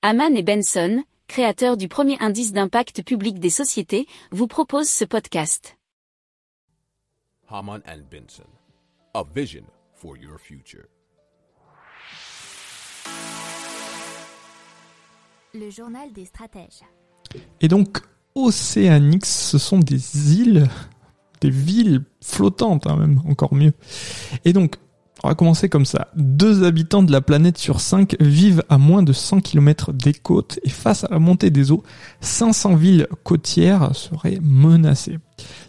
Haman et Benson, créateurs du premier indice d'impact public des sociétés, vous proposent ce podcast. Haman and Benson, a vision for your future. Le journal des stratèges. Et donc, Océanix, ce sont des îles, des villes flottantes, hein, même encore mieux. Et donc, on va commencer comme ça. Deux habitants de la planète sur cinq vivent à moins de 100 km des côtes et face à la montée des eaux, 500 villes côtières seraient menacées.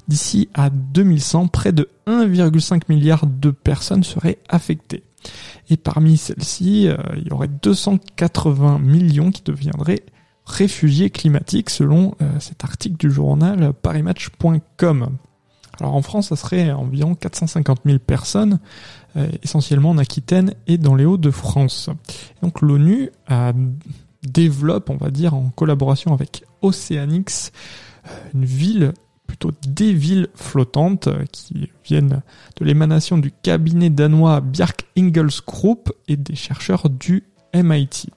D'ici à 2100, près de 1,5 milliard de personnes seraient affectées. Et parmi celles-ci, euh, il y aurait 280 millions qui deviendraient réfugiés climatiques selon euh, cet article du journal parimatch.com. Alors en France, ça serait environ 450 000 personnes, euh, essentiellement en Aquitaine et dans les Hauts-de-France. Donc l'ONU développe, on va dire, en collaboration avec Oceanix, euh, une ville, plutôt des villes flottantes euh, qui viennent de l'émanation du cabinet danois Bjark Ingels Group et des chercheurs du MIT.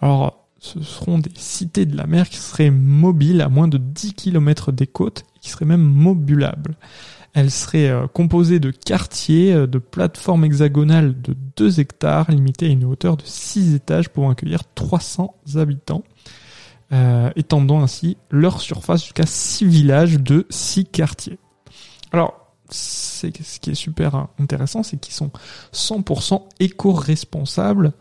Alors ce seront des cités de la mer qui seraient mobiles à moins de 10 km des côtes et qui seraient même modulables. Elles seraient euh, composées de quartiers, euh, de plateformes hexagonales de 2 hectares, limitées à une hauteur de 6 étages pour accueillir 300 habitants, euh, étendant ainsi leur surface jusqu'à 6 villages de 6 quartiers. Alors, ce qui est super intéressant, c'est qu'ils sont 100% éco-responsables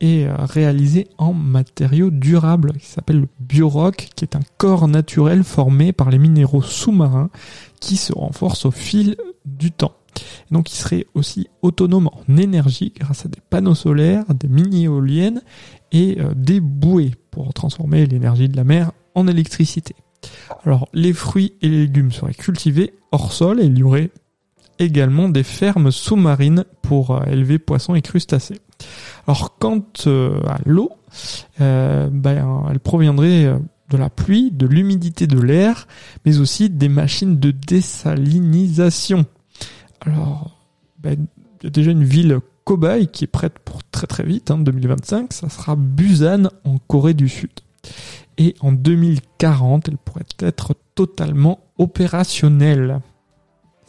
et euh, réalisé en matériaux durables qui s'appelle le biorock, qui est un corps naturel formé par les minéraux sous-marins qui se renforcent au fil du temps. donc il serait aussi autonome en énergie grâce à des panneaux solaires, des mini-éoliennes et euh, des bouées pour transformer l'énergie de la mer en électricité. Alors les fruits et les légumes seraient cultivés hors sol et il y aurait également des fermes sous-marines pour euh, élever poissons et crustacés. Alors quant euh, à l'eau, euh, ben, elle proviendrait de la pluie, de l'humidité de l'air, mais aussi des machines de désalinisation. Alors, ben, il y a déjà une ville cobaye qui est prête pour très très vite, en hein, 2025, ça sera Busan en Corée du Sud. Et en 2040, elle pourrait être totalement opérationnelle.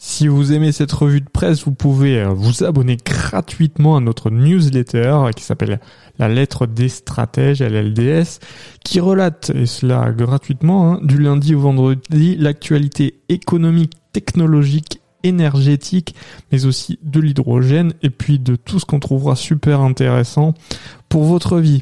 Si vous aimez cette revue de presse, vous pouvez euh, vous abonner gratuitement à notre newsletter qui s'appelle La lettre des stratèges, LLDS, qui relate, et cela gratuitement, hein, du lundi au vendredi, l'actualité économique, technologique, énergétique, mais aussi de l'hydrogène, et puis de tout ce qu'on trouvera super intéressant pour votre vie.